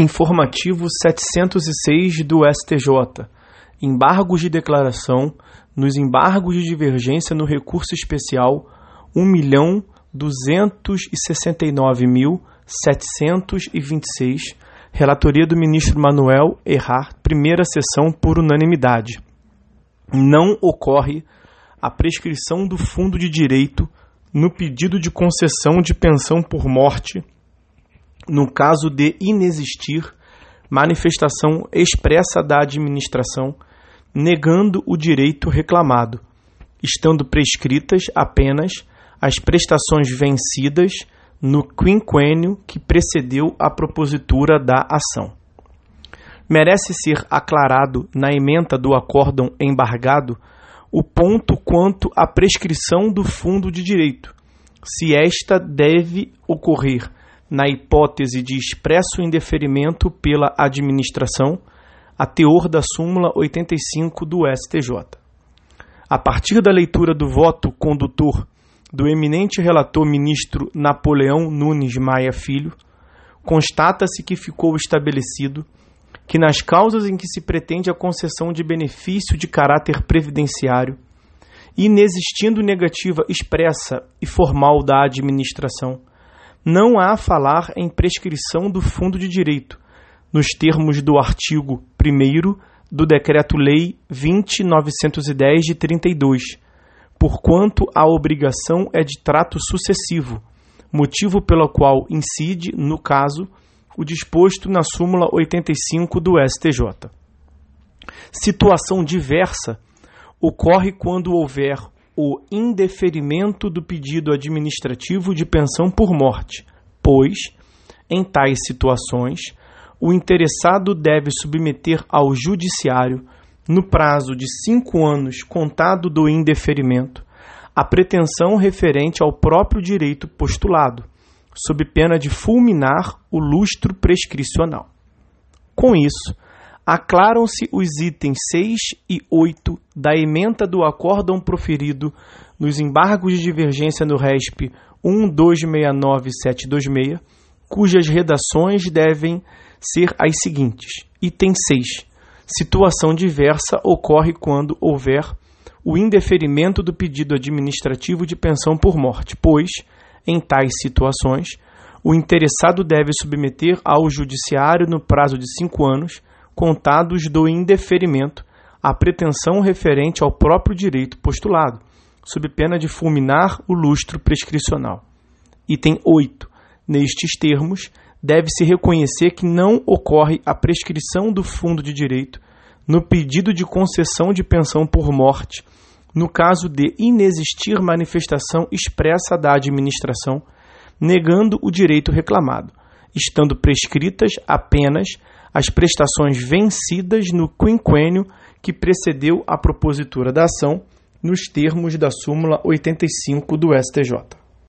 Informativo 706 do STJ. Embargos de declaração nos embargos de divergência no recurso especial 1.269.726, relatoria do ministro Manuel Errar, primeira sessão por unanimidade. Não ocorre a prescrição do fundo de direito no pedido de concessão de pensão por morte no caso de inexistir manifestação expressa da administração negando o direito reclamado, estando prescritas apenas as prestações vencidas no quinquênio que precedeu a propositura da ação. Merece ser aclarado na ementa do acórdão embargado o ponto quanto à prescrição do fundo de direito, se esta deve ocorrer na hipótese de expresso indeferimento pela administração, a teor da súmula 85 do STJ. A partir da leitura do voto condutor do eminente relator ministro Napoleão Nunes Maia Filho, constata-se que ficou estabelecido que nas causas em que se pretende a concessão de benefício de caráter previdenciário, inexistindo negativa expressa e formal da administração, não há falar em prescrição do fundo de direito, nos termos do artigo 1 do Decreto-Lei 20.910 de 32, porquanto a obrigação é de trato sucessivo, motivo pelo qual incide, no caso, o disposto na súmula 85 do STJ. Situação diversa ocorre quando houver o indeferimento do pedido administrativo de pensão por morte, pois, em tais situações, o interessado deve submeter ao Judiciário, no prazo de cinco anos contado do indeferimento, a pretensão referente ao próprio direito postulado, sob pena de fulminar o lustro prescricional. Com isso, aclaram-se os itens 6 e 8 da ementa do acórdão proferido nos embargos de divergência no RESP 1269726, cujas redações devem ser as seguintes. Item 6. Situação diversa ocorre quando houver o indeferimento do pedido administrativo de pensão por morte, pois, em tais situações, o interessado deve submeter ao judiciário, no prazo de cinco anos, contados do indeferimento, a pretensão referente ao próprio direito postulado, sob pena de fulminar o lustro prescricional. Item 8. Nestes termos, deve-se reconhecer que não ocorre a prescrição do fundo de direito no pedido de concessão de pensão por morte, no caso de inexistir manifestação expressa da administração negando o direito reclamado, estando prescritas apenas as prestações vencidas no quinquênio que precedeu a propositura da ação, nos termos da súmula 85 do STJ.